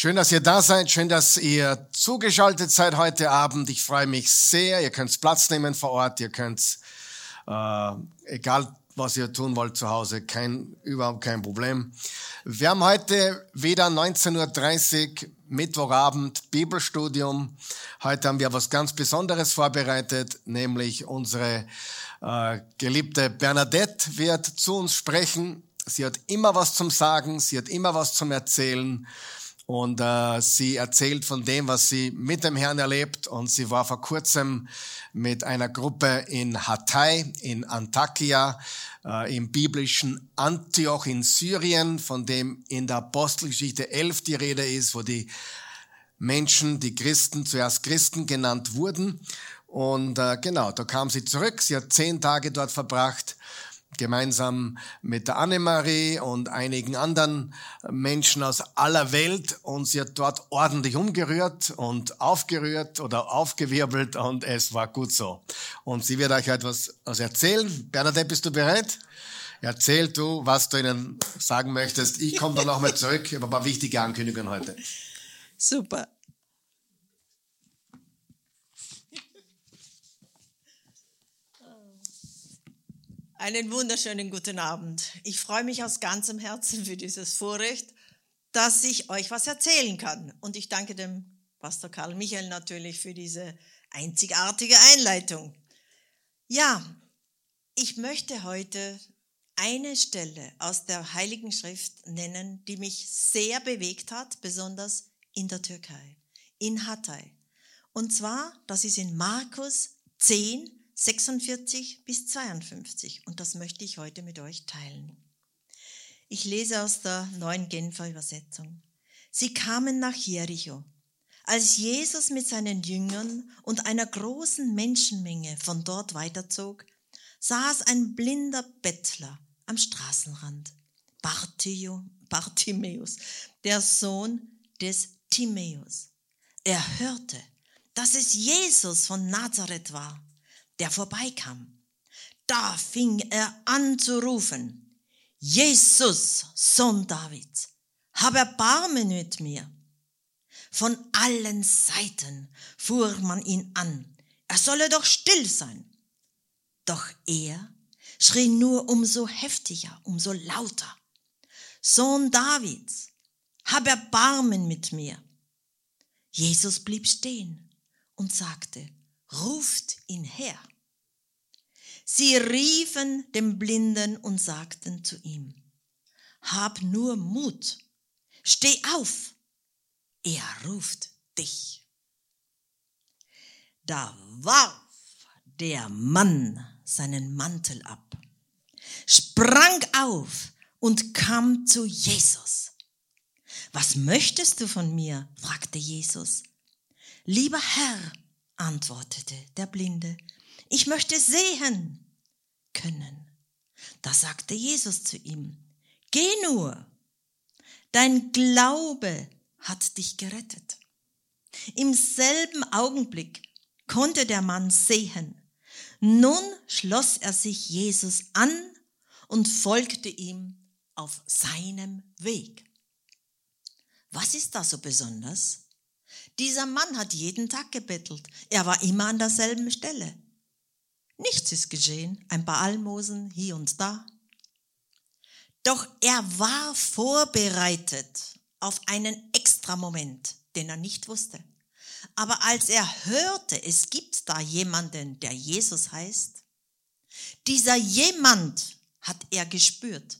Schön, dass ihr da seid. Schön, dass ihr zugeschaltet seid heute Abend. Ich freue mich sehr. Ihr könnt Platz nehmen vor Ort. Ihr könnt, äh, egal was ihr tun wollt zu Hause, kein, überhaupt kein Problem. Wir haben heute wieder 19.30 Uhr Mittwochabend Bibelstudium. Heute haben wir was ganz Besonderes vorbereitet, nämlich unsere äh, geliebte Bernadette wird zu uns sprechen. Sie hat immer was zum Sagen, sie hat immer was zum Erzählen. Und äh, sie erzählt von dem, was sie mit dem Herrn erlebt. Und sie war vor kurzem mit einer Gruppe in Hatay, in Antakya, äh, im biblischen Antioch in Syrien, von dem in der Apostelgeschichte 11 die Rede ist, wo die Menschen, die Christen, zuerst Christen genannt wurden. Und äh, genau, da kam sie zurück. Sie hat zehn Tage dort verbracht gemeinsam mit der Annemarie und einigen anderen Menschen aus aller Welt und sie hat dort ordentlich umgerührt und aufgerührt oder aufgewirbelt und es war gut so. Und sie wird euch etwas erzählen. Bernadette, bist du bereit? Erzähl du, was du ihnen sagen möchtest. Ich komme dann nochmal zurück. Habe ein paar wichtige Ankündigungen heute. Super. Einen wunderschönen guten Abend. Ich freue mich aus ganzem Herzen für dieses Vorrecht, dass ich euch was erzählen kann. Und ich danke dem Pastor Karl Michael natürlich für diese einzigartige Einleitung. Ja, ich möchte heute eine Stelle aus der Heiligen Schrift nennen, die mich sehr bewegt hat, besonders in der Türkei, in Hatay. Und zwar, das ist in Markus 10, 46 bis 52 und das möchte ich heute mit euch teilen. Ich lese aus der neuen Genfer Übersetzung. Sie kamen nach Jericho. Als Jesus mit seinen Jüngern und einer großen Menschenmenge von dort weiterzog, saß ein blinder Bettler am Straßenrand, Bartimäus, der Sohn des Timäus. Er hörte, dass es Jesus von Nazareth war der vorbeikam. Da fing er an zu rufen, Jesus, Sohn Davids, hab Erbarmen mit mir. Von allen Seiten fuhr man ihn an, er solle doch still sein. Doch er schrie nur umso heftiger, umso lauter. Sohn Davids, hab Erbarmen mit mir. Jesus blieb stehen und sagte, ruft ihn her. Sie riefen dem Blinden und sagten zu ihm, hab nur Mut, steh auf, er ruft dich. Da warf der Mann seinen Mantel ab, sprang auf und kam zu Jesus. Was möchtest du von mir? fragte Jesus. Lieber Herr, antwortete der Blinde, ich möchte sehen können. Da sagte Jesus zu ihm, geh nur, dein Glaube hat dich gerettet. Im selben Augenblick konnte der Mann sehen. Nun schloss er sich Jesus an und folgte ihm auf seinem Weg. Was ist da so besonders? Dieser Mann hat jeden Tag gebettelt. Er war immer an derselben Stelle. Nichts ist geschehen, ein paar Almosen hier und da. Doch er war vorbereitet auf einen extra Moment, den er nicht wusste. Aber als er hörte, es gibt da jemanden, der Jesus heißt, dieser jemand hat er gespürt,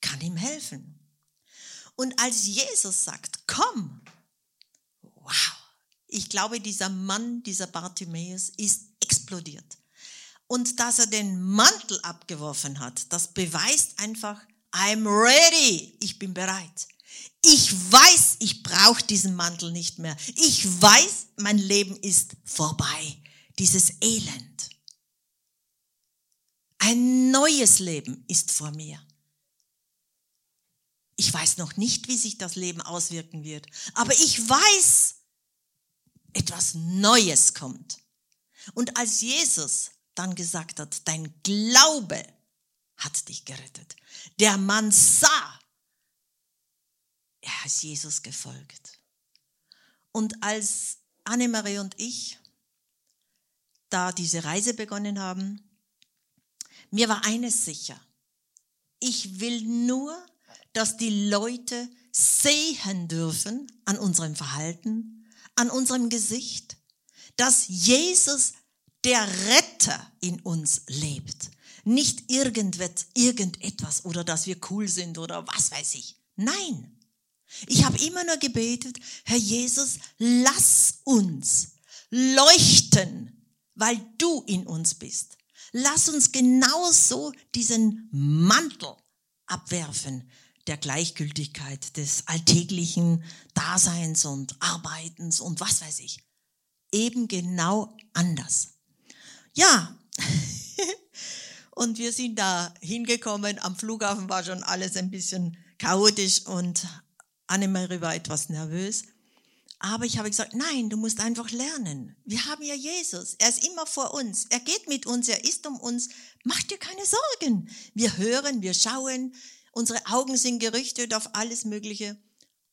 kann ihm helfen. Und als Jesus sagt, komm, wow, ich glaube, dieser Mann, dieser Bartimäus ist explodiert. Und dass er den Mantel abgeworfen hat, das beweist einfach, I'm ready, ich bin bereit. Ich weiß, ich brauche diesen Mantel nicht mehr. Ich weiß, mein Leben ist vorbei. Dieses Elend. Ein neues Leben ist vor mir. Ich weiß noch nicht, wie sich das Leben auswirken wird, aber ich weiß, etwas Neues kommt. Und als Jesus dann gesagt hat, dein Glaube hat dich gerettet, der Mann sah, er ist Jesus gefolgt. Und als Annemarie und ich da diese Reise begonnen haben, mir war eines sicher. Ich will nur, dass die Leute sehen dürfen an unserem Verhalten, an unserem Gesicht, dass Jesus, der Retter in uns lebt. Nicht irgendetwas oder dass wir cool sind oder was weiß ich. Nein. Ich habe immer nur gebetet, Herr Jesus, lass uns leuchten, weil du in uns bist. Lass uns genauso diesen Mantel abwerfen der Gleichgültigkeit, des alltäglichen Daseins und Arbeitens und was weiß ich. Eben genau anders. Ja, und wir sind da hingekommen. Am Flughafen war schon alles ein bisschen chaotisch und Annemarie war etwas nervös. Aber ich habe gesagt, nein, du musst einfach lernen. Wir haben ja Jesus. Er ist immer vor uns. Er geht mit uns. Er ist um uns. Mach dir keine Sorgen. Wir hören, wir schauen. Unsere Augen sind gerichtet auf alles Mögliche.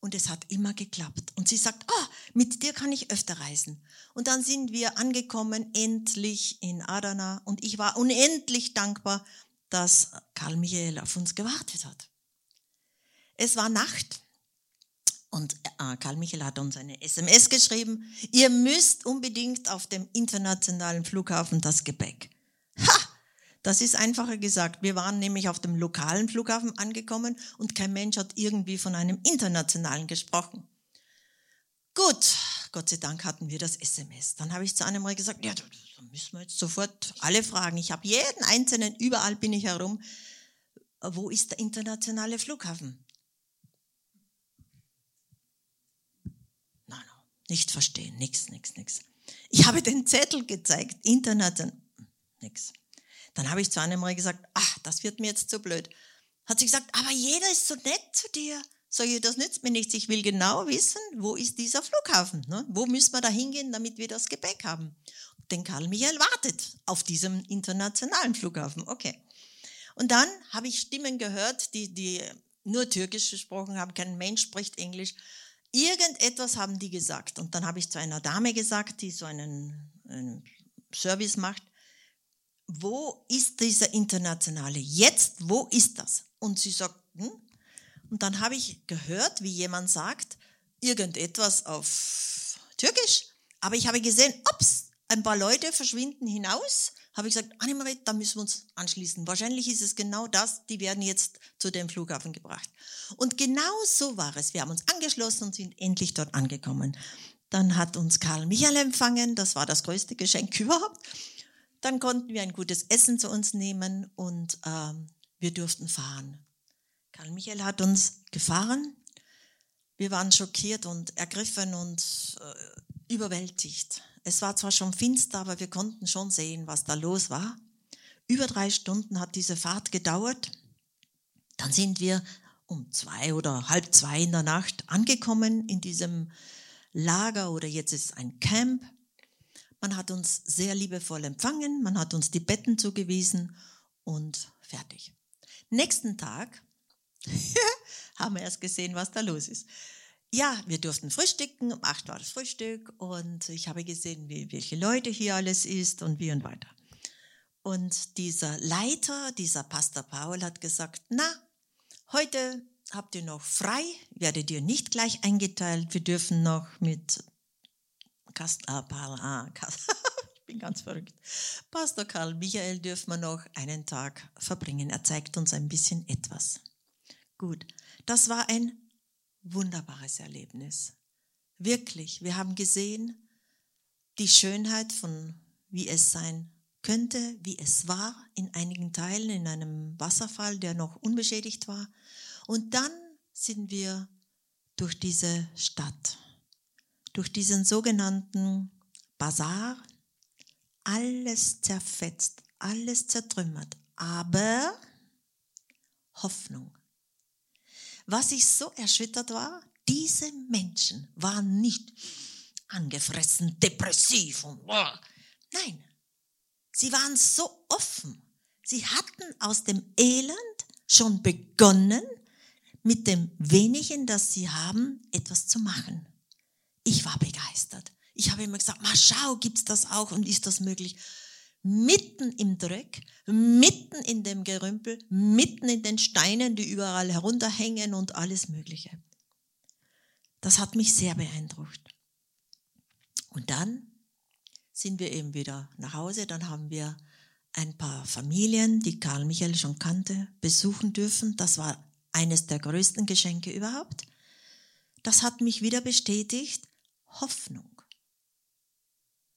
Und es hat immer geklappt. Und sie sagt, oh, mit dir kann ich öfter reisen. Und dann sind wir angekommen, endlich in Adana. Und ich war unendlich dankbar, dass Karl Michael auf uns gewartet hat. Es war Nacht. Und äh, Karl Michael hat uns eine SMS geschrieben, ihr müsst unbedingt auf dem internationalen Flughafen das Gepäck. Das ist einfacher gesagt. Wir waren nämlich auf dem lokalen Flughafen angekommen und kein Mensch hat irgendwie von einem internationalen gesprochen. Gut, Gott sei Dank hatten wir das SMS. Dann habe ich zu Annemarie gesagt, ja, da müssen wir jetzt sofort alle fragen. Ich habe jeden einzelnen, überall bin ich herum. Wo ist der internationale Flughafen? Nicht verstehen, nix, nix, nix. Ich habe den Zettel gezeigt, Internet, nix. Dann habe ich zu Annemarie gesagt, ach, das wird mir jetzt zu blöd. Hat sie gesagt, aber jeder ist so nett zu dir. Sag ich, das nützt mir nichts. Ich will genau wissen, wo ist dieser Flughafen? Ne? Wo müssen wir da hingehen, damit wir das Gepäck haben? Denn Karl Michael wartet auf diesem internationalen Flughafen. Okay. Und dann habe ich Stimmen gehört, die, die nur Türkisch gesprochen haben. Kein Mensch spricht Englisch. Irgendetwas haben die gesagt. Und dann habe ich zu einer Dame gesagt, die so einen, einen Service macht, wo ist dieser internationale? Jetzt, wo ist das? Und sie sagt, hm? Und dann habe ich gehört, wie jemand sagt, irgendetwas auf Türkisch. Aber ich habe gesehen, ups, ein paar Leute verschwinden hinaus habe ich gesagt, Annemarie, da müssen wir uns anschließen. Wahrscheinlich ist es genau das, die werden jetzt zu dem Flughafen gebracht. Und genau so war es. Wir haben uns angeschlossen und sind endlich dort angekommen. Dann hat uns Karl Michael empfangen, das war das größte Geschenk überhaupt. Dann konnten wir ein gutes Essen zu uns nehmen und äh, wir durften fahren. Karl Michael hat uns gefahren. Wir waren schockiert und ergriffen und äh, überwältigt. Es war zwar schon finster, aber wir konnten schon sehen, was da los war. Über drei Stunden hat diese Fahrt gedauert. Dann sind wir um zwei oder halb zwei in der Nacht angekommen in diesem Lager oder jetzt ist es ein Camp. Man hat uns sehr liebevoll empfangen, man hat uns die Betten zugewiesen und fertig. Nächsten Tag haben wir erst gesehen, was da los ist ja, wir durften frühstücken, um acht war das Frühstück und ich habe gesehen, wie, welche Leute hier alles ist und wie und weiter. Und dieser Leiter, dieser Pastor Paul hat gesagt, na, heute habt ihr noch frei, werdet ihr nicht gleich eingeteilt, wir dürfen noch mit Kast, ah, Paul, ah, Kast, ich bin ganz verrückt. Pastor Karl Michael dürfen wir noch einen Tag verbringen. Er zeigt uns ein bisschen etwas. Gut, das war ein wunderbares Erlebnis. Wirklich, wir haben gesehen die Schönheit von, wie es sein könnte, wie es war in einigen Teilen in einem Wasserfall, der noch unbeschädigt war. Und dann sind wir durch diese Stadt, durch diesen sogenannten Bazar, alles zerfetzt, alles zertrümmert, aber Hoffnung. Was ich so erschüttert war, diese Menschen waren nicht angefressen, depressiv und nein, sie waren so offen. Sie hatten aus dem Elend schon begonnen, mit dem wenigen, das sie haben, etwas zu machen. Ich war begeistert. Ich habe immer gesagt, mal schau, gibt's das auch und ist das möglich? Mitten im Dreck, mitten in dem Gerümpel, mitten in den Steinen, die überall herunterhängen und alles Mögliche. Das hat mich sehr beeindruckt. Und dann sind wir eben wieder nach Hause. Dann haben wir ein paar Familien, die Karl Michael schon kannte, besuchen dürfen. Das war eines der größten Geschenke überhaupt. Das hat mich wieder bestätigt, Hoffnung.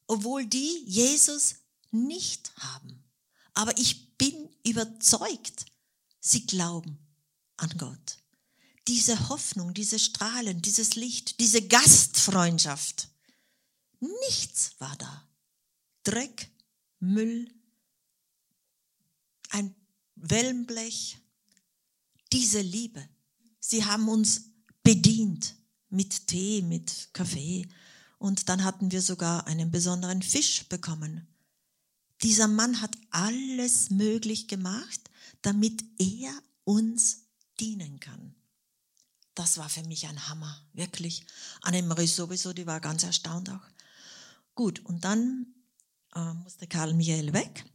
Obwohl die Jesus nicht haben. Aber ich bin überzeugt, sie glauben an Gott. Diese Hoffnung, diese Strahlen, dieses Licht, diese Gastfreundschaft. Nichts war da. Dreck, Müll, ein Wellenblech, diese Liebe. Sie haben uns bedient mit Tee, mit Kaffee und dann hatten wir sogar einen besonderen Fisch bekommen. Dieser Mann hat alles möglich gemacht, damit er uns dienen kann. Das war für mich ein Hammer, wirklich. Annemarie sowieso, die war ganz erstaunt auch. Gut, und dann äh, musste Karl Michael weg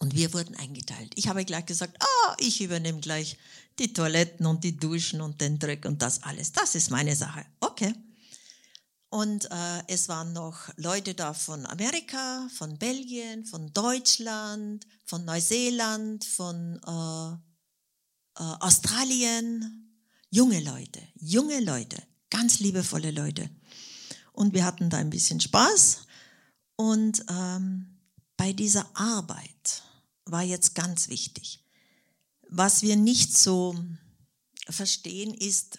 und wir wurden eingeteilt. Ich habe gleich gesagt, ah, ich übernehme gleich die Toiletten und die Duschen und den Dreck und das alles. Das ist meine Sache. Okay. Und äh, es waren noch Leute da von Amerika, von Belgien, von Deutschland, von Neuseeland, von äh, äh, Australien. Junge Leute, junge Leute, ganz liebevolle Leute. Und wir hatten da ein bisschen Spaß. Und ähm, bei dieser Arbeit war jetzt ganz wichtig. Was wir nicht so verstehen ist,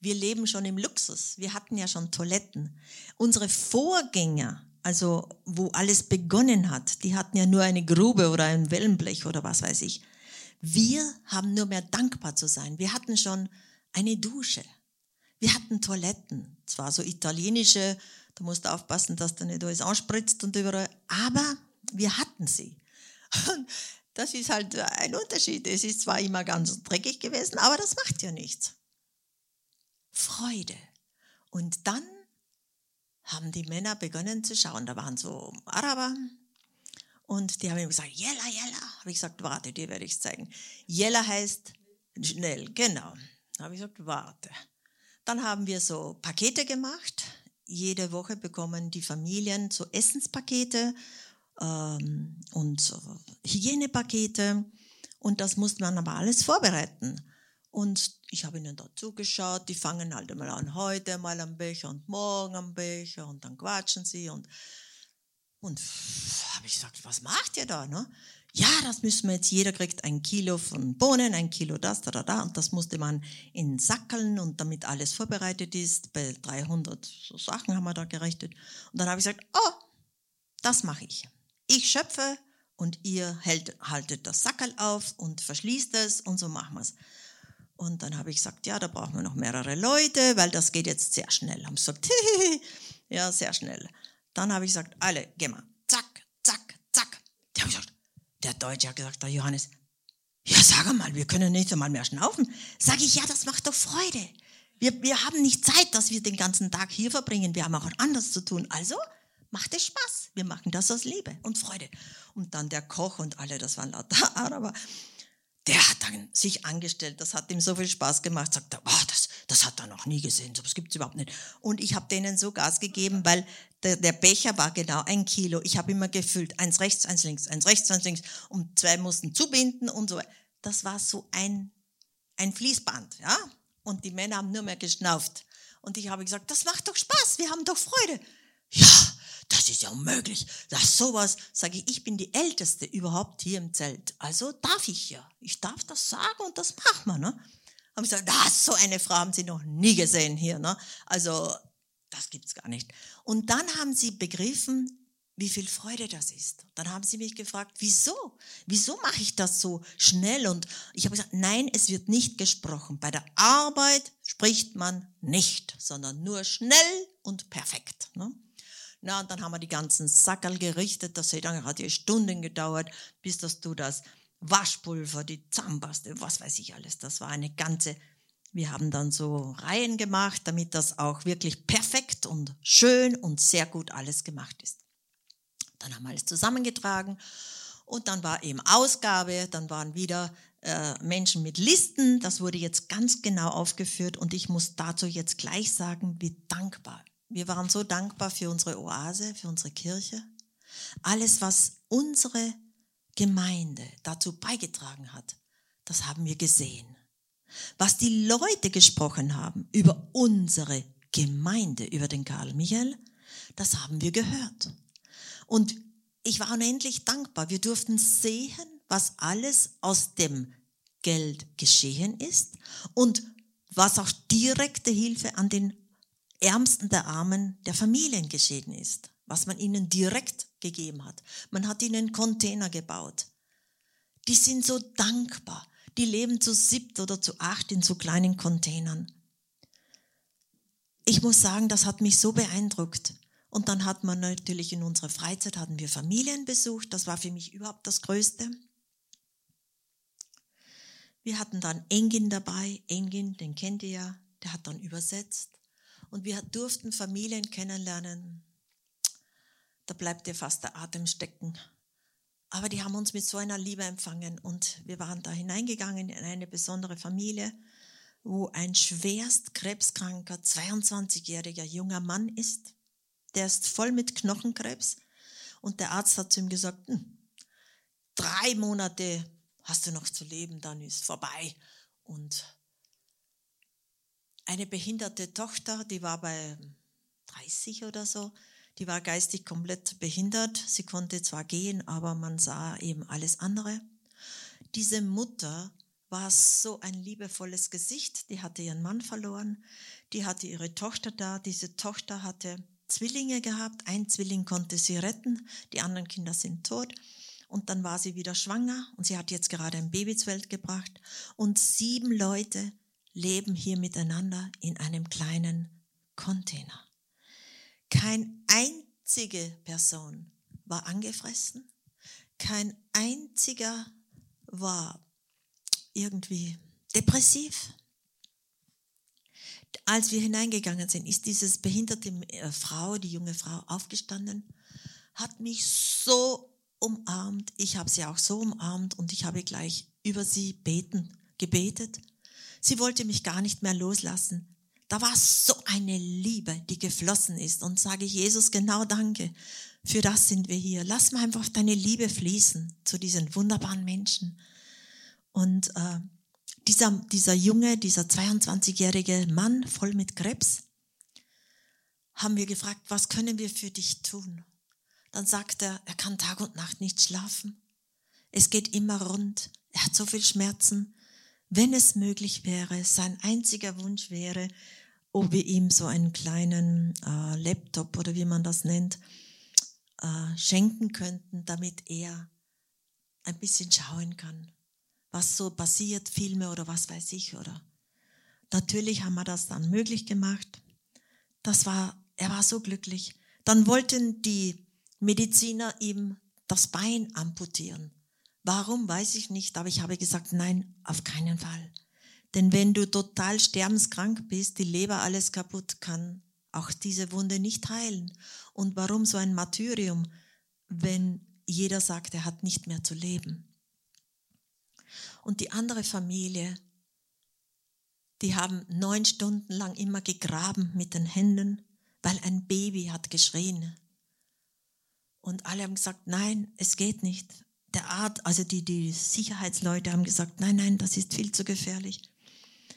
wir leben schon im Luxus. Wir hatten ja schon Toiletten. Unsere Vorgänger, also wo alles begonnen hat, die hatten ja nur eine Grube oder ein Wellenblech oder was weiß ich. Wir haben nur mehr dankbar zu sein. Wir hatten schon eine Dusche. Wir hatten Toiletten. Zwar so italienische, da musst du aufpassen, dass da nicht alles anspritzt und überall, aber wir hatten sie. Und das ist halt ein Unterschied. Es ist zwar immer ganz dreckig gewesen, aber das macht ja nichts. Freude. Und dann haben die Männer begonnen zu schauen. Da waren so Araber und die haben ihm gesagt, Jella, Jella. Habe ich gesagt, warte, dir werde ich es zeigen. Jella heißt schnell, genau. Habe ich gesagt, warte. Dann haben wir so Pakete gemacht. Jede Woche bekommen die Familien so Essenspakete ähm, und Hygienepakete. Und das musste man aber alles vorbereiten. Und ich habe ihnen da zugeschaut, die fangen halt einmal an, heute mal am Becher und morgen am Becher und dann quatschen sie und, und habe ich gesagt, was macht ihr da? Ne? Ja, das müssen wir jetzt, jeder kriegt ein Kilo von Bohnen, ein Kilo das, da, da, da und das musste man in Sackeln und damit alles vorbereitet ist, bei 300 so Sachen haben wir da gerechnet. Und dann habe ich gesagt, oh, das mache ich. Ich schöpfe und ihr hält, haltet das Sackel auf und verschließt es und so machen wir es. Und dann habe ich gesagt, ja, da brauchen wir noch mehrere Leute, weil das geht jetzt sehr schnell. Haben gesagt, ja, sehr schnell. Dann habe ich gesagt, alle, geh mal, zack, zack, zack. Haben gesagt, der Deutsche hat gesagt, der Johannes, ja, sag mal, wir können nicht einmal mehr schnaufen. Sag ich, ja, das macht doch Freude. Wir, wir haben nicht Zeit, dass wir den ganzen Tag hier verbringen. Wir haben auch anders zu tun. Also macht es Spaß. Wir machen das aus Liebe und Freude. Und dann der Koch und alle, das waren lauter Araber der hat dann sich angestellt, das hat ihm so viel Spaß gemacht, sagt er, oh, das, das hat er noch nie gesehen, so was gibt's überhaupt nicht. Und ich habe denen so Gas gegeben, weil der, der Becher war genau ein Kilo. Ich habe immer gefüllt, eins rechts, eins links, eins rechts, eins links und zwei mussten zubinden und so. Das war so ein, ein Fließband, ja. Und die Männer haben nur mehr geschnauft. Und ich habe gesagt, das macht doch Spaß, wir haben doch Freude. Ja, das ist ja unmöglich. Das sowas, sage ich, ich bin die Älteste überhaupt hier im Zelt. Also darf ich ja. Ich darf das sagen und das macht man. Ne? Haben ich gesagt, das, so eine Frau haben Sie noch nie gesehen hier. Ne? Also das gibt's gar nicht. Und dann haben sie begriffen, wie viel Freude das ist. Dann haben sie mich gefragt, wieso? Wieso mache ich das so schnell? Und ich habe gesagt, nein, es wird nicht gesprochen. Bei der Arbeit spricht man nicht, sondern nur schnell und perfekt. Ne? Na, und dann haben wir die ganzen Sackerl gerichtet. Das hat ja Stunden gedauert, bis dass du das Waschpulver, die Zahnpaste, was weiß ich alles. Das war eine ganze. Wir haben dann so Reihen gemacht, damit das auch wirklich perfekt und schön und sehr gut alles gemacht ist. Dann haben wir alles zusammengetragen und dann war eben Ausgabe, dann waren wieder äh, Menschen mit Listen, das wurde jetzt ganz genau aufgeführt und ich muss dazu jetzt gleich sagen, wie dankbar. Wir waren so dankbar für unsere Oase, für unsere Kirche. Alles, was unsere Gemeinde dazu beigetragen hat, das haben wir gesehen. Was die Leute gesprochen haben über unsere Gemeinde, über den Karl Michael, das haben wir gehört. Und ich war unendlich dankbar. Wir durften sehen, was alles aus dem Geld geschehen ist und was auch direkte Hilfe an den Ärmsten der Armen der Familien geschehen ist, was man ihnen direkt gegeben hat. Man hat ihnen Container gebaut. Die sind so dankbar. Die leben zu siebt oder zu acht in so kleinen Containern. Ich muss sagen, das hat mich so beeindruckt. Und dann hat man natürlich in unserer Freizeit hatten wir Familien besucht. Das war für mich überhaupt das Größte. Wir hatten dann Engin dabei. Engin, den kennt ihr ja, der hat dann übersetzt. Und wir durften Familien kennenlernen. Da bleibt dir fast der Atem stecken. Aber die haben uns mit so einer Liebe empfangen und wir waren da hineingegangen in eine besondere Familie, wo ein schwerst krebskranker 22-jähriger junger Mann ist. Der ist voll mit Knochenkrebs und der Arzt hat zu ihm gesagt, hm, drei Monate hast du noch zu leben, dann ist vorbei. Und eine behinderte Tochter, die war bei 30 oder so, die war geistig komplett behindert. Sie konnte zwar gehen, aber man sah eben alles andere. Diese Mutter war so ein liebevolles Gesicht. Die hatte ihren Mann verloren. Die hatte ihre Tochter da. Diese Tochter hatte Zwillinge gehabt. Ein Zwilling konnte sie retten. Die anderen Kinder sind tot. Und dann war sie wieder schwanger und sie hat jetzt gerade ein Baby zur Welt gebracht. Und sieben Leute leben hier miteinander in einem kleinen Container. Kein einzige Person war angefressen. Kein einziger war irgendwie depressiv. Als wir hineingegangen sind, ist dieses behinderte äh, Frau, die junge Frau, aufgestanden, hat mich so umarmt. Ich habe sie auch so umarmt und ich habe gleich über sie beten, gebetet. Sie wollte mich gar nicht mehr loslassen. Da war so eine Liebe, die geflossen ist. Und sage ich, Jesus, genau danke. Für das sind wir hier. Lass mal einfach deine Liebe fließen zu diesen wunderbaren Menschen. Und äh, dieser, dieser junge, dieser 22-jährige Mann voll mit Krebs, haben wir gefragt, was können wir für dich tun? Dann sagt er, er kann Tag und Nacht nicht schlafen. Es geht immer rund. Er hat so viel Schmerzen wenn es möglich wäre, sein einziger Wunsch wäre, ob wir ihm so einen kleinen äh, Laptop oder wie man das nennt, äh, schenken könnten, damit er ein bisschen schauen kann, was so passiert, Filme oder was weiß ich, oder. Natürlich haben wir das dann möglich gemacht. Das war, er war so glücklich. Dann wollten die Mediziner ihm das Bein amputieren. Warum, weiß ich nicht, aber ich habe gesagt, nein, auf keinen Fall. Denn wenn du total sterbenskrank bist, die Leber alles kaputt kann, auch diese Wunde nicht heilen. Und warum so ein Martyrium, wenn jeder sagt, er hat nicht mehr zu leben? Und die andere Familie, die haben neun Stunden lang immer gegraben mit den Händen, weil ein Baby hat geschrien. Und alle haben gesagt, nein, es geht nicht der Art, also die, die Sicherheitsleute haben gesagt, nein, nein, das ist viel zu gefährlich.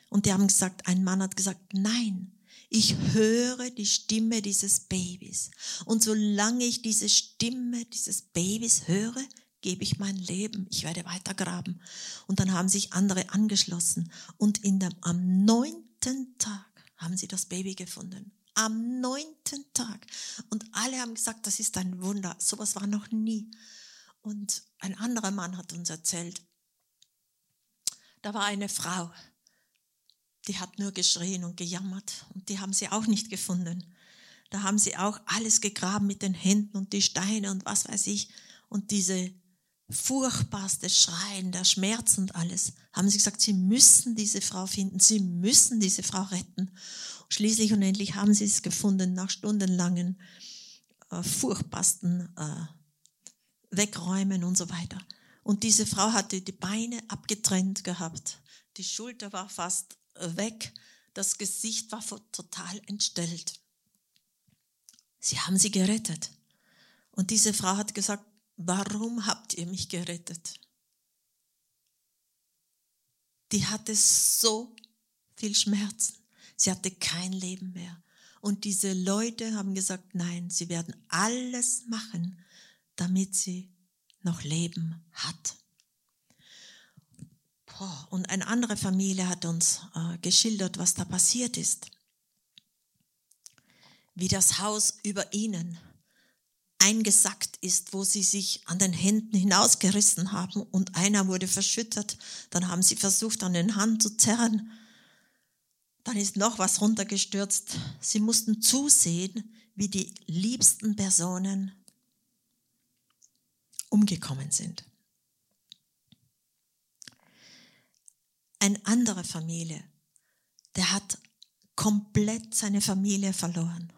Und die haben gesagt, ein Mann hat gesagt, nein, ich höre die Stimme dieses Babys. Und solange ich diese Stimme dieses Babys höre, gebe ich mein Leben. Ich werde weiter graben. Und dann haben sich andere angeschlossen. Und in dem, am neunten Tag haben sie das Baby gefunden. Am neunten Tag. Und alle haben gesagt, das ist ein Wunder. Sowas war noch nie. Und ein anderer Mann hat uns erzählt, da war eine Frau, die hat nur geschrien und gejammert und die haben sie auch nicht gefunden. Da haben sie auch alles gegraben mit den Händen und die Steine und was weiß ich. Und diese furchtbarste Schreien, der Schmerz und alles, haben sie gesagt, sie müssen diese Frau finden, sie müssen diese Frau retten. schließlich und endlich haben sie es gefunden nach stundenlangen, äh, furchtbarsten äh, Wegräumen und so weiter. Und diese Frau hatte die Beine abgetrennt gehabt. Die Schulter war fast äh, weg. Das Gesicht war total entstellt. Sie haben sie gerettet. Und diese Frau hat gesagt, warum habt ihr mich gerettet? Die hatte so viel Schmerzen. Sie hatte kein Leben mehr. Und diese Leute haben gesagt, nein, sie werden alles machen, damit sie noch Leben hat. Und eine andere Familie hat uns äh, geschildert, was da passiert ist. Wie das Haus über ihnen eingesackt ist, wo sie sich an den Händen hinausgerissen haben und einer wurde verschüttet. Dann haben sie versucht, an den Hand zu zerren. Dann ist noch was runtergestürzt. Sie mussten zusehen, wie die liebsten Personen umgekommen sind. Eine andere Familie, der hat komplett seine Familie verloren.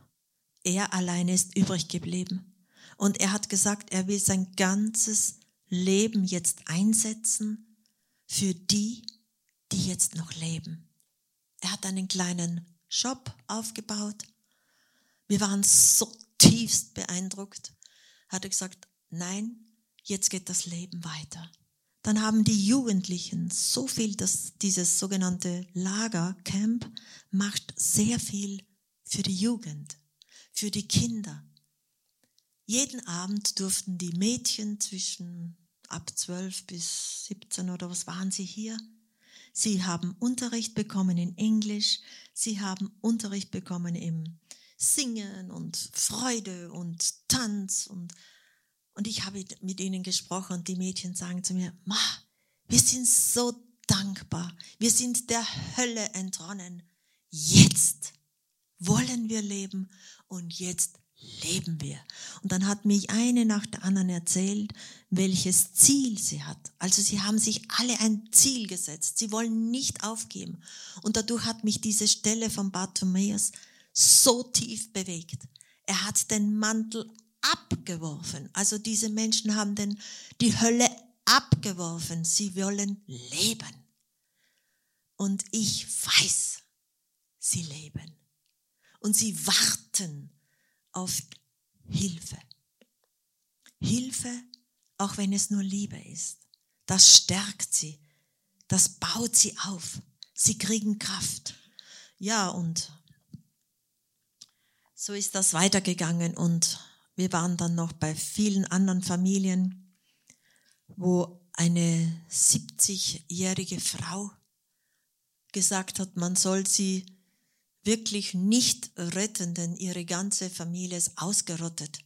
Er alleine ist übrig geblieben. Und er hat gesagt, er will sein ganzes Leben jetzt einsetzen für die, die jetzt noch leben. Er hat einen kleinen Shop aufgebaut. Wir waren so tiefst beeindruckt. Er hat gesagt, nein, jetzt geht das Leben weiter. Dann haben die Jugendlichen so viel, dass dieses sogenannte Lagercamp macht sehr viel für die Jugend, für die Kinder. Jeden Abend durften die Mädchen zwischen ab 12 bis 17 oder was waren sie hier? Sie haben Unterricht bekommen in Englisch, sie haben Unterricht bekommen im Singen und Freude und Tanz und und ich habe mit ihnen gesprochen und die Mädchen sagen zu mir, Ma, wir sind so dankbar. Wir sind der Hölle entronnen. Jetzt wollen wir leben und jetzt leben wir. Und dann hat mich eine nach der anderen erzählt, welches Ziel sie hat. Also sie haben sich alle ein Ziel gesetzt. Sie wollen nicht aufgeben. Und dadurch hat mich diese Stelle von Bartimäus so tief bewegt. Er hat den Mantel abgeworfen. Also diese Menschen haben den, die Hölle abgeworfen. Sie wollen leben. Und ich weiß, sie leben. Und sie warten auf Hilfe. Hilfe, auch wenn es nur Liebe ist. Das stärkt sie. Das baut sie auf. Sie kriegen Kraft. Ja, und so ist das weitergegangen und wir waren dann noch bei vielen anderen Familien, wo eine 70-jährige Frau gesagt hat, man soll sie wirklich nicht retten, denn ihre ganze Familie ist ausgerottet.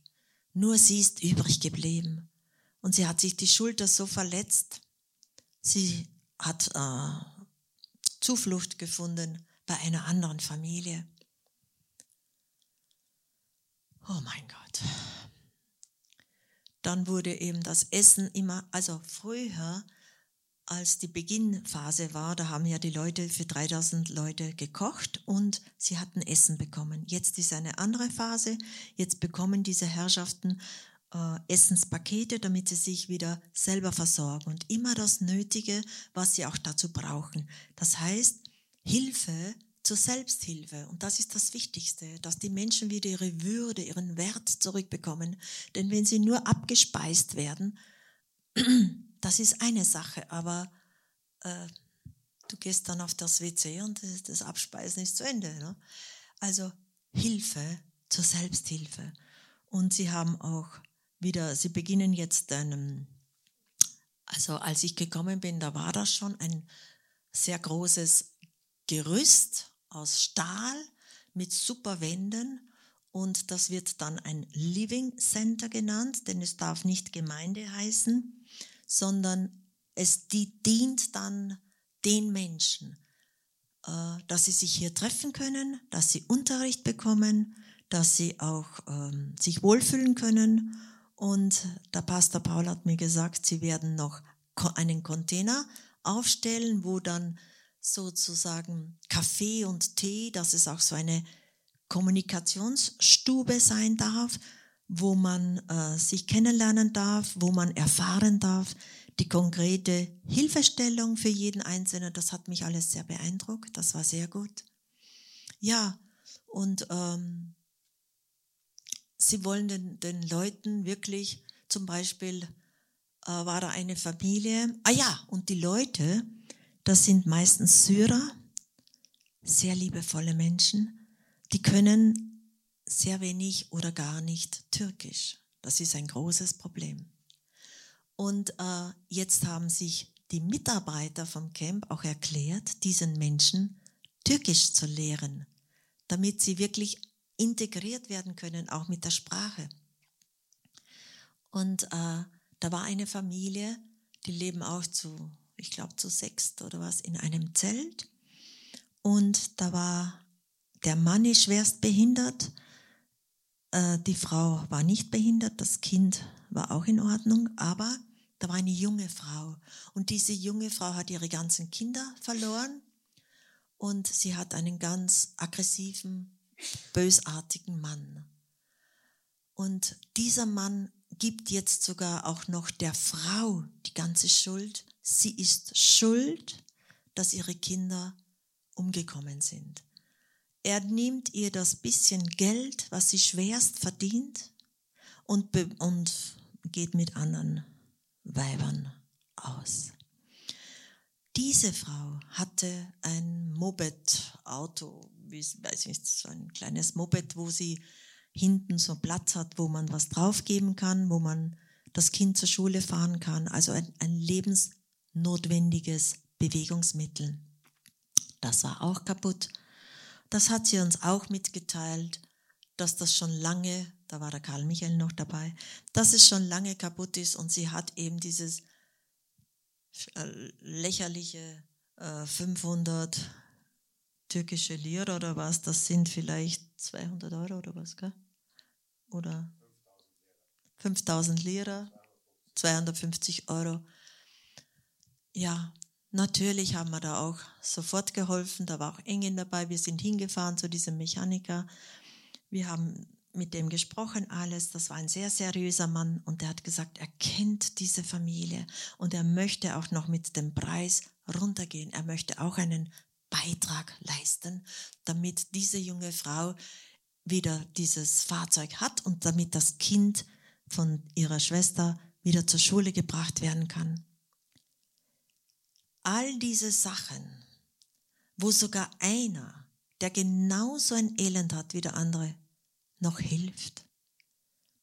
Nur sie ist übrig geblieben. Und sie hat sich die Schulter so verletzt. Sie hat äh, Zuflucht gefunden bei einer anderen Familie. Oh mein Gott. Dann wurde eben das Essen immer, also früher, als die Beginnphase war, da haben ja die Leute für 3000 Leute gekocht und sie hatten Essen bekommen. Jetzt ist eine andere Phase. Jetzt bekommen diese Herrschaften äh, Essenspakete, damit sie sich wieder selber versorgen und immer das Nötige, was sie auch dazu brauchen. Das heißt, Hilfe zur Selbsthilfe. Und das ist das Wichtigste, dass die Menschen wieder ihre Würde, ihren Wert zurückbekommen. Denn wenn sie nur abgespeist werden, das ist eine Sache, aber äh, du gehst dann auf das WC und das, das Abspeisen ist zu Ende. Ne? Also Hilfe zur Selbsthilfe. Und sie haben auch wieder, sie beginnen jetzt einem, also als ich gekommen bin, da war das schon ein sehr großes Gerüst aus Stahl mit super Wänden und das wird dann ein Living Center genannt, denn es darf nicht Gemeinde heißen, sondern es dient dann den Menschen, äh, dass sie sich hier treffen können, dass sie Unterricht bekommen, dass sie auch ähm, sich wohlfühlen können. Und der Pastor Paul hat mir gesagt, sie werden noch einen Container aufstellen, wo dann sozusagen Kaffee und Tee, dass es auch so eine Kommunikationsstube sein darf, wo man äh, sich kennenlernen darf, wo man erfahren darf, die konkrete Hilfestellung für jeden Einzelnen. Das hat mich alles sehr beeindruckt. Das war sehr gut. Ja, und ähm, sie wollen den, den Leuten wirklich, zum Beispiel äh, war da eine Familie, ah ja, und die Leute, das sind meistens Syrer, sehr liebevolle Menschen, die können sehr wenig oder gar nicht Türkisch. Das ist ein großes Problem. Und äh, jetzt haben sich die Mitarbeiter vom Camp auch erklärt, diesen Menschen Türkisch zu lehren, damit sie wirklich integriert werden können, auch mit der Sprache. Und äh, da war eine Familie, die leben auch zu, ich glaube, zu sechst oder was, in einem Zelt. Und da war der Mann ist schwerst behindert, äh, die Frau war nicht behindert, das Kind war auch in Ordnung, aber da war eine junge Frau. Und diese junge Frau hat ihre ganzen Kinder verloren und sie hat einen ganz aggressiven, bösartigen Mann. Und dieser Mann gibt jetzt sogar auch noch der Frau die ganze Schuld. Sie ist schuld, dass ihre Kinder umgekommen sind. Er nimmt ihr das bisschen Geld, was sie schwerst verdient, und, und geht mit anderen Weibern aus. Diese Frau hatte ein Moped-Auto, weiß nicht, so ein kleines Moped, wo sie hinten so Platz hat, wo man was draufgeben kann, wo man das Kind zur Schule fahren kann. Also ein, ein lebensnotwendiges Bewegungsmittel. Das war auch kaputt. Das hat sie uns auch mitgeteilt, dass das schon lange da war der Karl Michael noch dabei, dass es schon lange kaputt ist und sie hat eben dieses äh, lächerliche äh, 500 türkische Lira oder was, das sind vielleicht 200 Euro oder was, gell? Oder 5000 Lira, 250 Euro. Ja, natürlich haben wir da auch sofort geholfen, da war auch Engin dabei, wir sind hingefahren zu diesem Mechaniker. Wir haben mit dem gesprochen alles. Das war ein sehr seriöser Mann und der hat gesagt, er kennt diese Familie und er möchte auch noch mit dem Preis runtergehen. Er möchte auch einen Beitrag leisten, damit diese junge Frau wieder dieses Fahrzeug hat und damit das Kind von ihrer Schwester wieder zur Schule gebracht werden kann. All diese Sachen, wo sogar einer, der genauso ein Elend hat wie der andere, noch hilft.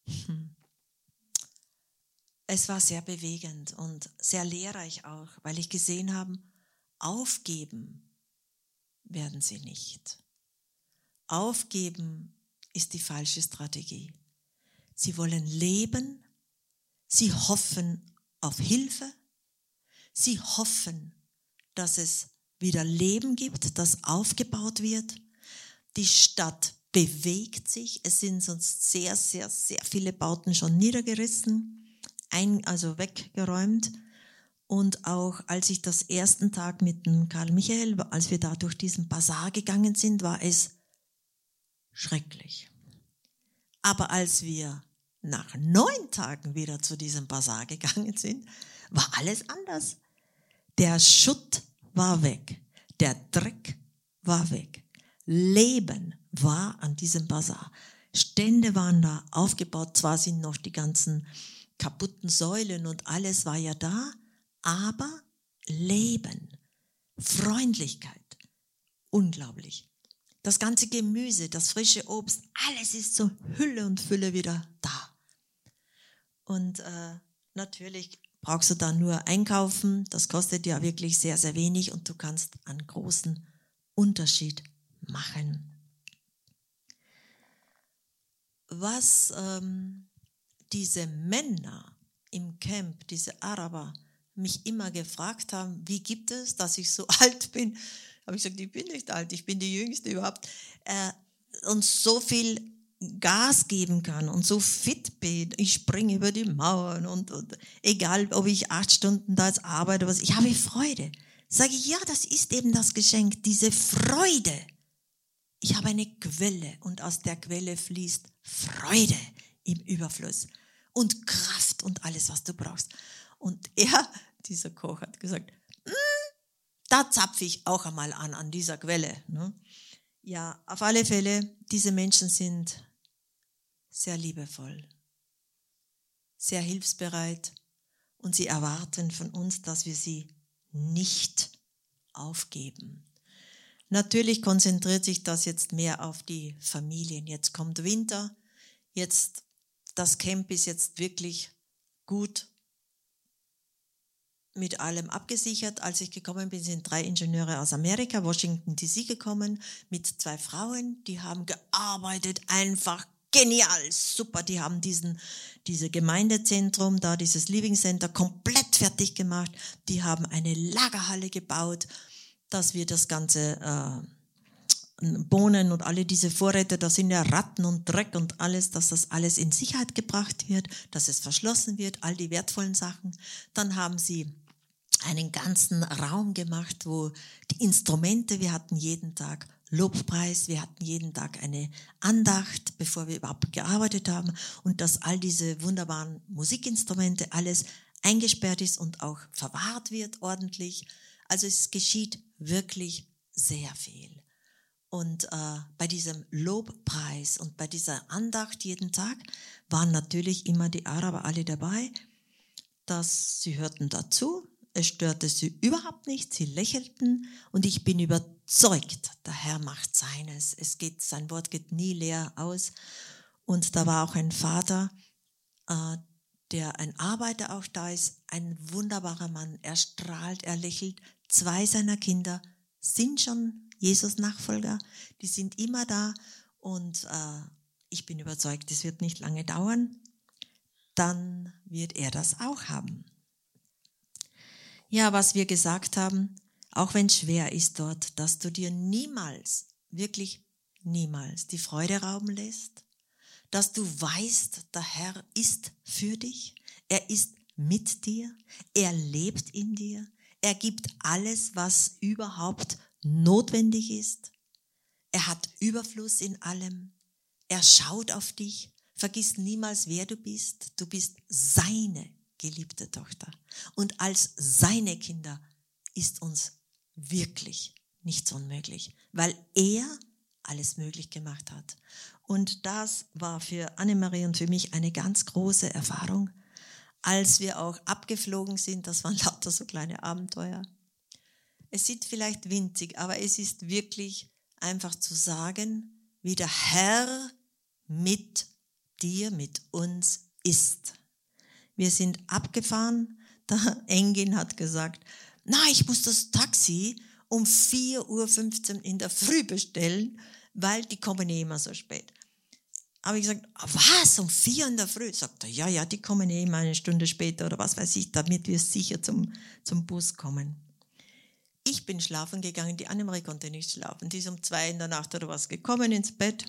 Hm. Es war sehr bewegend und sehr lehrreich auch, weil ich gesehen habe, aufgeben werden sie nicht. Aufgeben ist die falsche Strategie. Sie wollen leben, sie hoffen auf Hilfe, sie hoffen, dass es wieder Leben gibt, das aufgebaut wird. Die Stadt bewegt sich. Es sind sonst sehr, sehr, sehr viele Bauten schon niedergerissen, ein, also weggeräumt. Und auch als ich das ersten Tag mit dem Karl Michael, als wir da durch diesen Bazar gegangen sind, war es schrecklich. Aber als wir nach neun Tagen wieder zu diesem Bazar gegangen sind, war alles anders. Der Schutt war weg. Der Dreck war weg. Leben war an diesem Bazar. Stände waren da aufgebaut, zwar sind noch die ganzen kaputten Säulen und alles war ja da, aber Leben, Freundlichkeit, unglaublich. Das ganze Gemüse, das frische Obst, alles ist so Hülle und Fülle wieder da. Und äh, natürlich brauchst du da nur einkaufen, das kostet ja wirklich sehr, sehr wenig und du kannst einen großen Unterschied machen was ähm, diese Männer im Camp, diese Araber, mich immer gefragt haben, wie gibt es, dass ich so alt bin? Habe ich gesagt, ich bin nicht alt, ich bin die Jüngste überhaupt. Äh, und so viel Gas geben kann und so fit bin. Ich springe über die Mauern und, und egal, ob ich acht Stunden da jetzt arbeite, was, ich habe Freude. Sage ich, ja, das ist eben das Geschenk, diese Freude. Ich habe eine Quelle und aus der Quelle fließt Freude im Überfluss und Kraft und alles, was du brauchst. Und er, dieser Koch, hat gesagt, hm, da zapfe ich auch einmal an, an dieser Quelle. Ne? Ja, auf alle Fälle, diese Menschen sind sehr liebevoll, sehr hilfsbereit und sie erwarten von uns, dass wir sie nicht aufgeben. Natürlich konzentriert sich das jetzt mehr auf die Familien. Jetzt kommt Winter, jetzt das Camp ist jetzt wirklich gut mit allem abgesichert. Als ich gekommen bin, sind drei Ingenieure aus Amerika, Washington DC gekommen, mit zwei Frauen, die haben gearbeitet, einfach genial, super. Die haben diesen, diese Gemeindezentrum da, dieses Living Center komplett fertig gemacht. Die haben eine Lagerhalle gebaut, dass wir das ganze äh, Bohnen und alle diese Vorräte, da sind ja Ratten und Dreck und alles, dass das alles in Sicherheit gebracht wird, dass es verschlossen wird, all die wertvollen Sachen. Dann haben sie einen ganzen Raum gemacht, wo die Instrumente, wir hatten jeden Tag Lobpreis, wir hatten jeden Tag eine Andacht, bevor wir überhaupt gearbeitet haben und dass all diese wunderbaren Musikinstrumente alles eingesperrt ist und auch verwahrt wird ordentlich. Also es geschieht wirklich sehr viel. Und äh, bei diesem Lobpreis und bei dieser Andacht jeden Tag waren natürlich immer die Araber alle dabei, dass sie hörten dazu. Es störte sie überhaupt nicht, sie lächelten und ich bin überzeugt, der Herr macht seines. Es geht, sein Wort geht nie leer aus. Und da war auch ein Vater, äh, der ein Arbeiter auch da ist, ein wunderbarer Mann. Er strahlt, er lächelt. Zwei seiner Kinder sind schon Jesus-Nachfolger, die sind immer da und äh, ich bin überzeugt, es wird nicht lange dauern, dann wird er das auch haben. Ja, was wir gesagt haben, auch wenn schwer ist dort, dass du dir niemals, wirklich niemals die Freude rauben lässt, dass du weißt, der Herr ist für dich, er ist mit dir, er lebt in dir, er gibt alles, was überhaupt notwendig ist. Er hat Überfluss in allem. Er schaut auf dich. Vergiss niemals, wer du bist. Du bist seine geliebte Tochter. Und als seine Kinder ist uns wirklich nichts unmöglich, weil er alles möglich gemacht hat. Und das war für Annemarie und für mich eine ganz große Erfahrung, als wir auch abgeflogen sind. Das waren lauter so kleine Abenteuer. Es sieht vielleicht winzig, aber es ist wirklich einfach zu sagen, wie der Herr mit dir, mit uns ist. Wir sind abgefahren. Der Engin hat gesagt, na, ich muss das Taxi um 4.15 Uhr in der Früh bestellen, weil die kommen eh immer so spät. Aber ich gesagt, was, um 4 Uhr in der Früh? Sagt er, ja, ja, die kommen eh immer eine Stunde später oder was weiß ich, damit wir sicher zum, zum Bus kommen. Ich bin schlafen gegangen, die Annemarie konnte nicht schlafen. Die ist um zwei in der Nacht oder was gekommen ins Bett.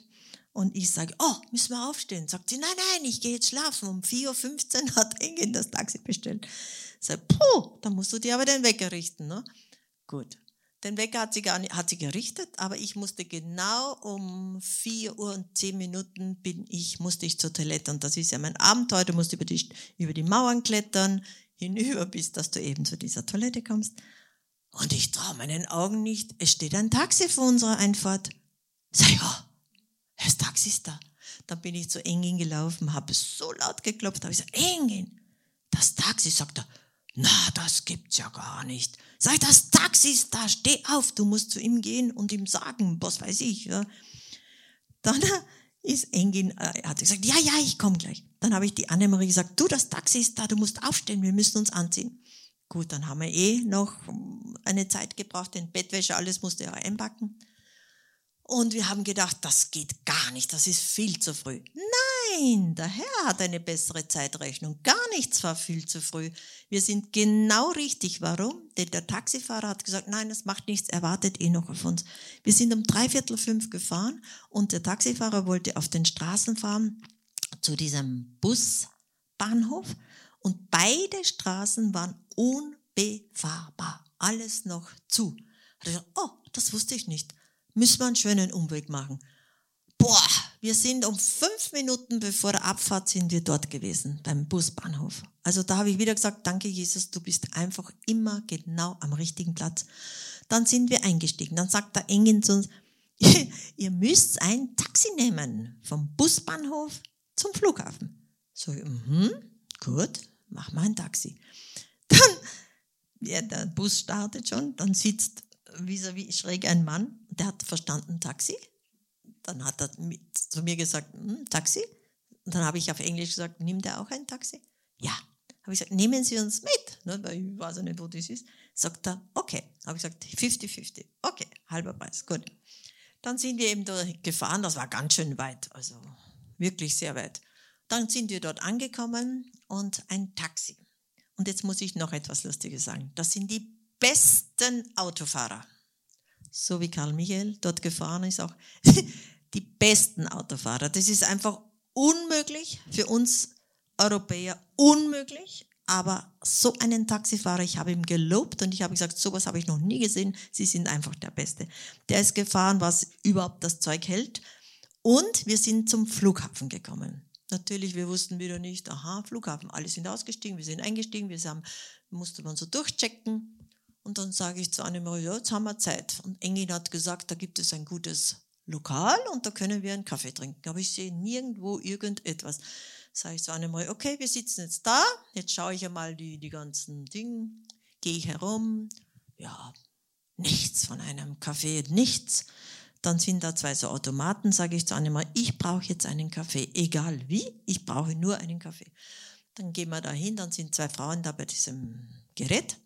Und ich sage, oh, müssen wir aufstehen? Sagt sie, nein, nein, ich gehe jetzt schlafen. Um 4.15 Uhr hat Engin das Taxi bestellt. Sage, puh, da musst du dir aber den Wecker richten. Ne? Gut. Den Wecker hat sie, gar nicht, hat sie gerichtet, aber ich musste genau um 4 Uhr und 10 Minuten bin ich, musste ich zur Toilette. Und das ist ja mein Abenteuer. Du musst über die, über die Mauern klettern, hinüber, bis dass du eben zu dieser Toilette kommst. Und ich traue meinen Augen nicht. Es steht ein Taxi vor unserer Einfahrt. Sag ich, Taxi ist da. Dann bin ich zu Engin gelaufen, habe so laut geklopft, habe ich gesagt, Engin, das Taxi, sagt er, na, das gibt's ja gar nicht. Sag, das Taxi ist da, steh auf, du musst zu ihm gehen und ihm sagen, was weiß ich. Ja. Dann ist Engin, äh, hat gesagt, ja, ja, ich komme gleich. Dann habe ich die Annemarie gesagt, du, das Taxi ist da, du musst aufstehen, wir müssen uns anziehen. Gut, dann haben wir eh noch eine Zeit gebraucht, den Bettwäsche, alles musste er einpacken. Und wir haben gedacht, das geht gar nicht, das ist viel zu früh. Nein, der Herr hat eine bessere Zeitrechnung. Gar nichts war viel zu früh. Wir sind genau richtig. Warum? Denn der Taxifahrer hat gesagt, nein, das macht nichts, er wartet eh noch auf uns. Wir sind um dreiviertel fünf gefahren und der Taxifahrer wollte auf den Straßen fahren zu diesem Busbahnhof und beide Straßen waren unbefahrbar. alles noch zu. Hat gesagt, oh, das wusste ich nicht. Müssen wir einen schönen Umweg machen. Boah, wir sind um fünf Minuten bevor der Abfahrt sind wir dort gewesen, beim Busbahnhof. Also da habe ich wieder gesagt, danke Jesus, du bist einfach immer genau am richtigen Platz. Dann sind wir eingestiegen. Dann sagt der Engel zu uns, ihr müsst ein Taxi nehmen vom Busbahnhof zum Flughafen. So, mhm, gut, mach mal ein Taxi. Dann, ja, der Bus startet schon, dann sitzt vis-à-vis schräg ein Mann, der hat verstanden Taxi. Dann hat er zu mir gesagt, hm, Taxi. Und dann habe ich auf Englisch gesagt, nimmt er auch ein Taxi? Ja. Habe ich gesagt, nehmen Sie uns mit, ne, weil ich weiß ja nicht, wo das ist. Sagt er, okay. Habe ich gesagt, 50-50. Okay, halber Preis, gut. Dann sind wir eben da gefahren, das war ganz schön weit, also wirklich sehr weit. Dann sind wir dort angekommen und ein Taxi. Und jetzt muss ich noch etwas Lustiges sagen. Das sind die besten Autofahrer. So wie Karl Michael dort gefahren ist, auch die besten Autofahrer. Das ist einfach unmöglich für uns Europäer, unmöglich. Aber so einen Taxifahrer, ich habe ihm gelobt und ich habe gesagt, sowas habe ich noch nie gesehen. Sie sind einfach der Beste. Der ist gefahren, was überhaupt das Zeug hält. Und wir sind zum Flughafen gekommen. Natürlich, wir wussten wieder nicht, aha, Flughafen, alle sind ausgestiegen, wir sind eingestiegen, wir haben, musste man so durchchecken. Und dann sage ich zu Annemarie, ja, jetzt haben wir Zeit. Und Engin hat gesagt, da gibt es ein gutes Lokal und da können wir einen Kaffee trinken. Aber ich sehe nirgendwo irgendetwas. Sage ich zu Annemarie, okay, wir sitzen jetzt da, jetzt schaue ich einmal die, die ganzen Dinge, gehe ich herum, ja, nichts von einem Kaffee, nichts. Dann sind da zwei so Automaten, sage ich zu Annemarie, ich brauche jetzt einen Kaffee, egal wie, ich brauche nur einen Kaffee. Dann gehen wir da hin, dann sind zwei Frauen da bei diesem Gerät.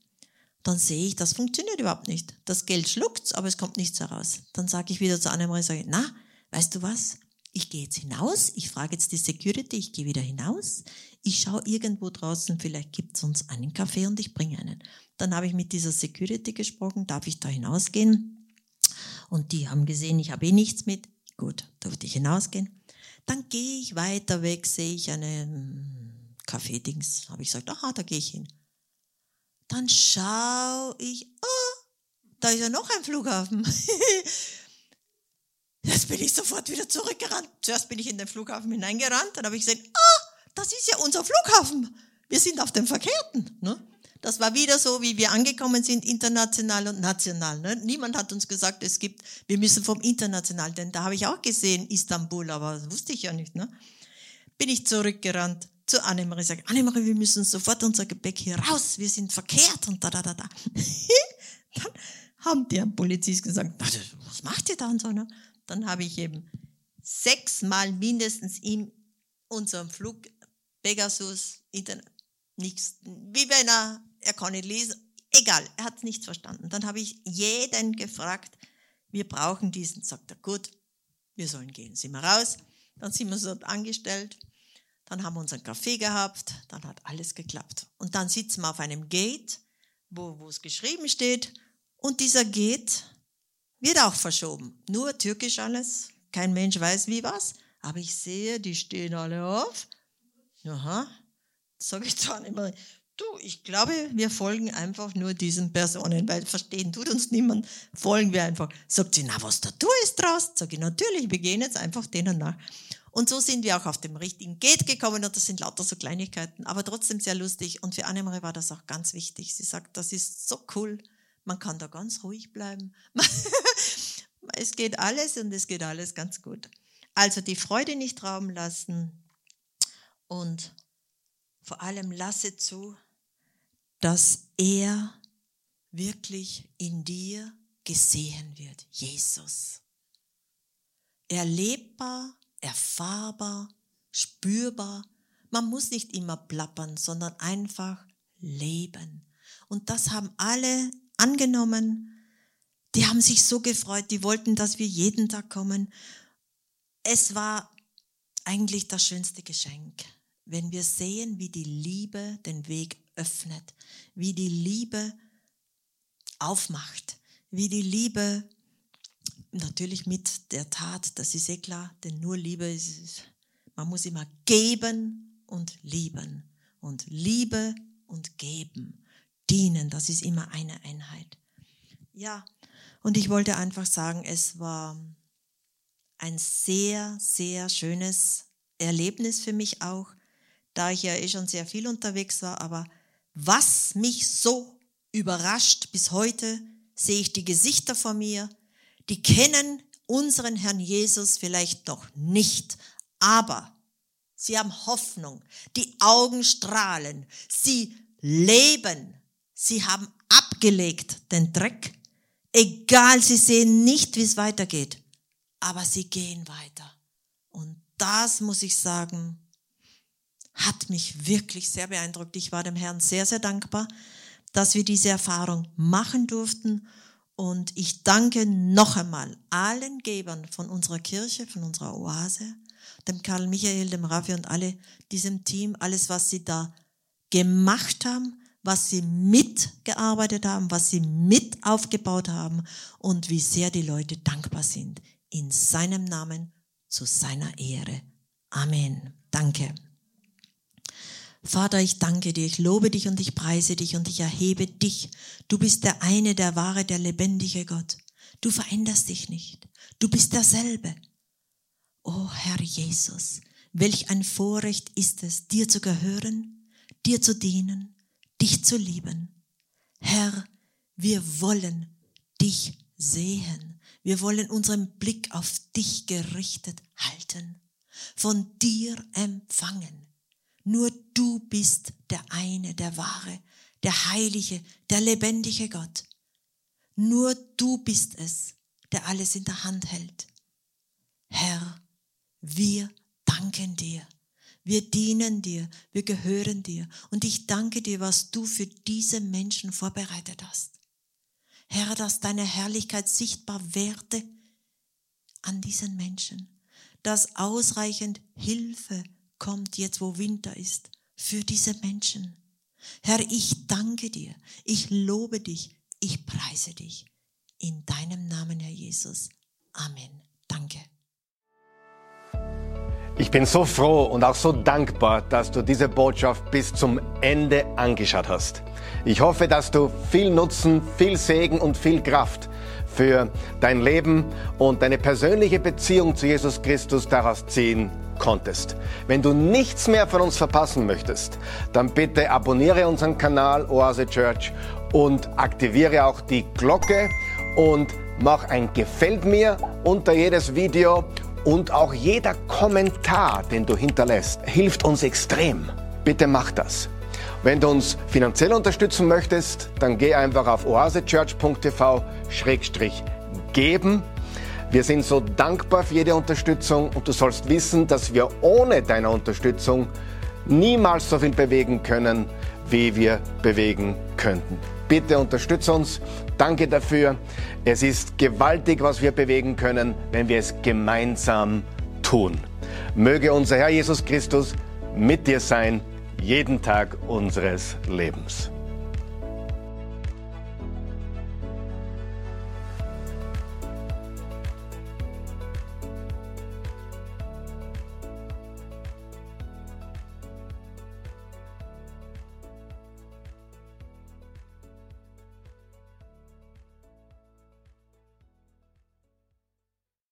Dann sehe ich, das funktioniert überhaupt nicht. Das Geld schluckt's, aber es kommt nichts heraus. Dann sage ich wieder zu Annemarie, sage, na, weißt du was? Ich gehe jetzt hinaus, ich frage jetzt die Security, ich gehe wieder hinaus, ich schaue irgendwo draußen, vielleicht gibt es uns einen Kaffee und ich bringe einen. Dann habe ich mit dieser Security gesprochen, darf ich da hinausgehen? Und die haben gesehen, ich habe eh nichts mit. Gut, durfte ich hinausgehen. Dann gehe ich weiter weg, sehe ich einen Kaffeedings. Habe ich gesagt, aha, da gehe ich hin. Dann schaue ich, oh, da ist ja noch ein Flughafen. Jetzt bin ich sofort wieder zurückgerannt. Zuerst bin ich in den Flughafen hineingerannt, dann habe ich gesehen, ah, das ist ja unser Flughafen. Wir sind auf dem Verkehrten. Ne? Das war wieder so, wie wir angekommen sind, international und national. Ne? Niemand hat uns gesagt, es gibt, wir müssen vom international, denn da habe ich auch gesehen, Istanbul, aber das wusste ich ja nicht. Ne? Bin ich zurückgerannt zu Annemarie, sage, Annemarie, wir müssen sofort unser Gepäck hier raus, wir sind verkehrt und da, da, da, da. Dann haben der Polizist gesagt, was macht ihr da und so, ne? Dann habe ich eben sechsmal mindestens in unserem Flug Pegasus, wie wenn er er kann nicht lesen. Egal, er hat nichts verstanden. Dann habe ich jeden gefragt, wir brauchen diesen. Sagt er, gut, wir sollen gehen. Sind wir raus, dann sind wir dort angestellt, dann haben wir unseren Kaffee gehabt, dann hat alles geklappt. Und dann sitzen wir auf einem Gate, wo, es geschrieben steht, und dieser Gate wird auch verschoben. Nur türkisch alles, kein Mensch weiß wie was, aber ich sehe, die stehen alle auf. Aha, sage ich dann immer, Du, ich glaube, wir folgen einfach nur diesen Personen, weil verstehen tut uns niemand, folgen wir einfach. Sagt sie, na, was da du ist draus? Sag ich, natürlich, wir gehen jetzt einfach denen nach. Und so sind wir auch auf dem richtigen Gate gekommen und das sind lauter so Kleinigkeiten, aber trotzdem sehr lustig. Und für Annemarie war das auch ganz wichtig. Sie sagt, das ist so cool, man kann da ganz ruhig bleiben. es geht alles und es geht alles ganz gut. Also die Freude nicht rauben lassen und vor allem lasse zu, dass er wirklich in dir gesehen wird, Jesus. Erlebbar, erfahrbar, spürbar. Man muss nicht immer plappern, sondern einfach leben. Und das haben alle angenommen. Die haben sich so gefreut, die wollten, dass wir jeden Tag kommen. Es war eigentlich das schönste Geschenk, wenn wir sehen, wie die Liebe den Weg öffnet, wie die Liebe aufmacht, wie die Liebe natürlich mit der Tat, das ist eh klar, denn nur Liebe ist, man muss immer geben und lieben und Liebe und geben. dienen. Das ist immer eine Einheit. Ja, und ich wollte einfach sagen, es war ein sehr, sehr schönes Erlebnis für mich auch, da ich ja eh schon sehr viel unterwegs war. Aber was mich so überrascht bis heute, sehe ich die Gesichter vor mir, die kennen unseren Herrn Jesus vielleicht noch nicht, aber sie haben Hoffnung, die Augen strahlen, sie leben, sie haben abgelegt den Dreck, egal, sie sehen nicht, wie es weitergeht, aber sie gehen weiter. Und das muss ich sagen, hat mich wirklich sehr beeindruckt. Ich war dem Herrn sehr, sehr dankbar, dass wir diese Erfahrung machen durften und ich danke noch einmal allen Gebern von unserer Kirche, von unserer Oase, dem Karl Michael, dem Raffi und alle diesem Team, alles, was sie da gemacht haben, was sie mitgearbeitet haben, was sie mit aufgebaut haben und wie sehr die Leute dankbar sind. In seinem Namen, zu seiner Ehre. Amen. Danke. Vater, ich danke dir, ich lobe dich und ich preise dich und ich erhebe dich. Du bist der eine, der wahre, der lebendige Gott. Du veränderst dich nicht. Du bist derselbe. Oh Herr Jesus, welch ein Vorrecht ist es, dir zu gehören, dir zu dienen, dich zu lieben. Herr, wir wollen dich sehen. Wir wollen unseren Blick auf dich gerichtet halten, von dir empfangen nur du bist der eine, der wahre, der heilige, der lebendige Gott. Nur du bist es, der alles in der Hand hält. Herr, wir danken dir. Wir dienen dir, wir gehören dir. Und ich danke dir, was du für diese Menschen vorbereitet hast. Herr, dass deine Herrlichkeit sichtbar werde an diesen Menschen, dass ausreichend Hilfe kommt jetzt, wo Winter ist, für diese Menschen. Herr, ich danke dir, ich lobe dich, ich preise dich. In deinem Namen, Herr Jesus. Amen. Danke. Ich bin so froh und auch so dankbar, dass du diese Botschaft bis zum Ende angeschaut hast. Ich hoffe, dass du viel Nutzen, viel Segen und viel Kraft für dein Leben und deine persönliche Beziehung zu Jesus Christus daraus ziehen konntest. Wenn du nichts mehr von uns verpassen möchtest, dann bitte abonniere unseren Kanal Oase Church und aktiviere auch die Glocke und mach ein Gefällt mir unter jedes Video und auch jeder Kommentar, den du hinterlässt, hilft uns extrem. Bitte mach das. Wenn du uns finanziell unterstützen möchtest, dann geh einfach auf oasechurch.tv-geben wir sind so dankbar für jede Unterstützung und du sollst wissen, dass wir ohne deine Unterstützung niemals so viel bewegen können, wie wir bewegen könnten. Bitte unterstütze uns. Danke dafür. Es ist gewaltig, was wir bewegen können, wenn wir es gemeinsam tun. Möge unser Herr Jesus Christus mit dir sein, jeden Tag unseres Lebens.